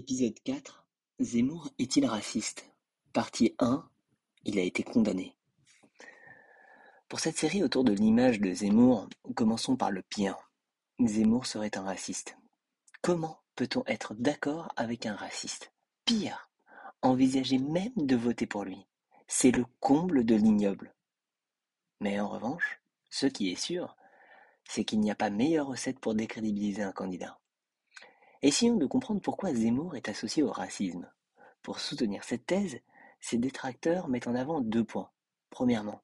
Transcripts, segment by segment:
Épisode 4 Zemmour est-il raciste? Partie 1 Il a été condamné. Pour cette série autour de l'image de Zemmour, commençons par le pire. Zemmour serait un raciste. Comment peut-on être d'accord avec un raciste? Pire, envisager même de voter pour lui. C'est le comble de l'ignoble. Mais en revanche, ce qui est sûr, c'est qu'il n'y a pas meilleure recette pour décrédibiliser un candidat. Essayons de comprendre pourquoi Zemmour est associé au racisme. Pour soutenir cette thèse, ses détracteurs mettent en avant deux points. Premièrement,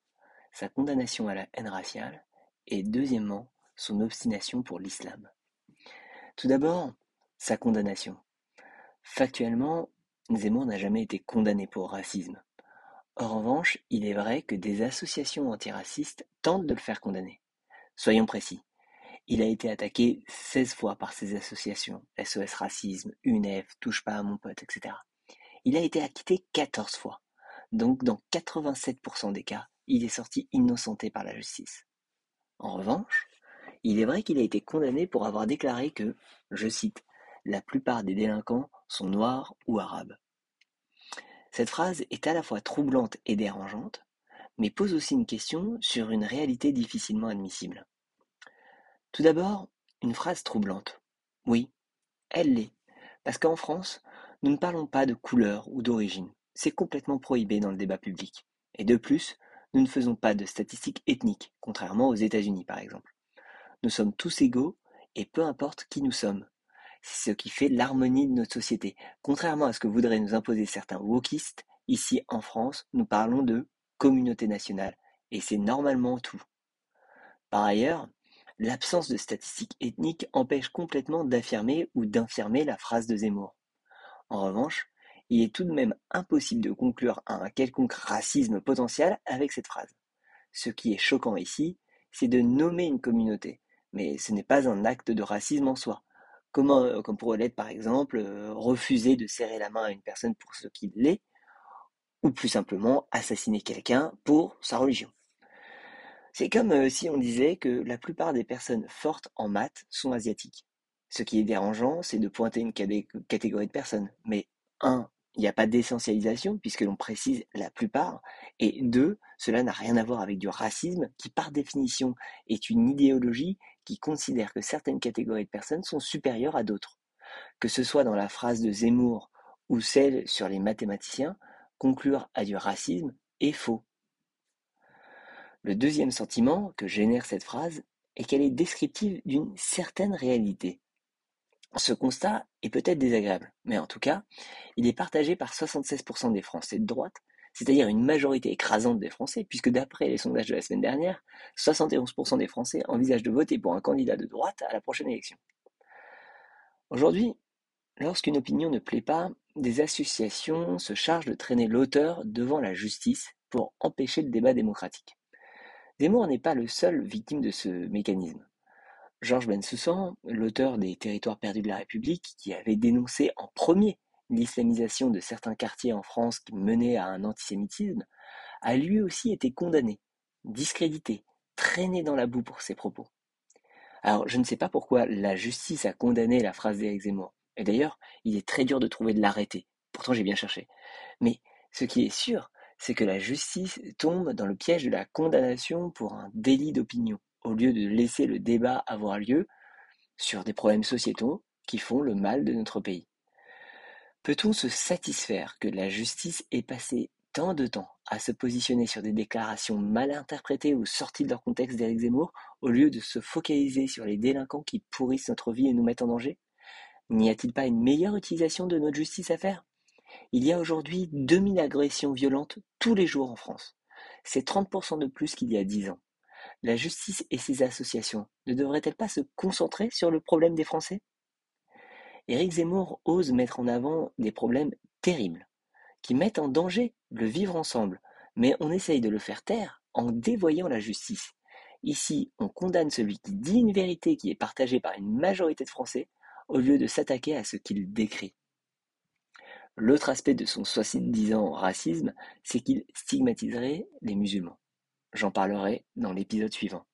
sa condamnation à la haine raciale et deuxièmement, son obstination pour l'islam. Tout d'abord, sa condamnation. Factuellement, Zemmour n'a jamais été condamné pour racisme. En revanche, il est vrai que des associations antiracistes tentent de le faire condamner. Soyons précis. Il a été attaqué seize fois par ces associations, SOS Racisme, UNEF, Touche pas à mon pote, etc. Il a été acquitté quatorze fois. Donc dans 87% des cas, il est sorti innocenté par la justice. En revanche, il est vrai qu'il a été condamné pour avoir déclaré que, je cite, la plupart des délinquants sont noirs ou arabes. Cette phrase est à la fois troublante et dérangeante, mais pose aussi une question sur une réalité difficilement admissible. Tout d'abord, une phrase troublante. Oui, elle l'est, parce qu'en France, nous ne parlons pas de couleur ou d'origine. C'est complètement prohibé dans le débat public. Et de plus, nous ne faisons pas de statistiques ethniques, contrairement aux États-Unis par exemple. Nous sommes tous égaux et peu importe qui nous sommes. C'est ce qui fait l'harmonie de notre société. Contrairement à ce que voudraient nous imposer certains wokistes, ici en France, nous parlons de communauté nationale et c'est normalement tout. Par ailleurs, L'absence de statistiques ethniques empêche complètement d'affirmer ou d'infirmer la phrase de Zemmour. En revanche, il est tout de même impossible de conclure à un quelconque racisme potentiel avec cette phrase. Ce qui est choquant ici, c'est de nommer une communauté, mais ce n'est pas un acte de racisme en soi. Euh, comme pourrait l'être par exemple, euh, refuser de serrer la main à une personne pour ce qu'il est, ou plus simplement assassiner quelqu'un pour sa religion. C'est comme si on disait que la plupart des personnes fortes en maths sont asiatiques. Ce qui est dérangeant, c'est de pointer une catégorie de personnes. Mais un, il n'y a pas d'essentialisation puisque l'on précise la plupart. Et deux, cela n'a rien à voir avec du racisme qui par définition est une idéologie qui considère que certaines catégories de personnes sont supérieures à d'autres. Que ce soit dans la phrase de Zemmour ou celle sur les mathématiciens, conclure à du racisme est faux. Le deuxième sentiment que génère cette phrase est qu'elle est descriptive d'une certaine réalité. Ce constat est peut-être désagréable, mais en tout cas, il est partagé par 76% des Français de droite, c'est-à-dire une majorité écrasante des Français, puisque d'après les sondages de la semaine dernière, 71% des Français envisagent de voter pour un candidat de droite à la prochaine élection. Aujourd'hui, lorsqu'une opinion ne plaît pas, des associations se chargent de traîner l'auteur devant la justice pour empêcher le débat démocratique. Zemmour n'est pas le seul victime de ce mécanisme. Georges Bensoussan, l'auteur des Territoires perdus de la République, qui avait dénoncé en premier l'islamisation de certains quartiers en France qui menait à un antisémitisme, a lui aussi été condamné, discrédité, traîné dans la boue pour ses propos. Alors, je ne sais pas pourquoi la justice a condamné la phrase d'Éric Zemmour. Et d'ailleurs, il est très dur de trouver de l'arrêter. Pourtant, j'ai bien cherché. Mais ce qui est sûr, c'est que la justice tombe dans le piège de la condamnation pour un délit d'opinion, au lieu de laisser le débat avoir lieu sur des problèmes sociétaux qui font le mal de notre pays. Peut-on se satisfaire que la justice ait passé tant de temps à se positionner sur des déclarations mal interprétées ou sorties de leur contexte d'Éric au lieu de se focaliser sur les délinquants qui pourrissent notre vie et nous mettent en danger? N'y a-t-il pas une meilleure utilisation de notre justice à faire? Il y a aujourd'hui 2000 agressions violentes tous les jours en France. C'est 30% de plus qu'il y a 10 ans. La justice et ses associations ne devraient-elles pas se concentrer sur le problème des Français? Éric Zemmour ose mettre en avant des problèmes terribles, qui mettent en danger le vivre ensemble, mais on essaye de le faire taire en dévoyant la justice. Ici, on condamne celui qui dit une vérité qui est partagée par une majorité de Français, au lieu de s'attaquer à ce qu'il décrit. L'autre aspect de son soi-disant racisme, c'est qu'il stigmatiserait les musulmans. J'en parlerai dans l'épisode suivant.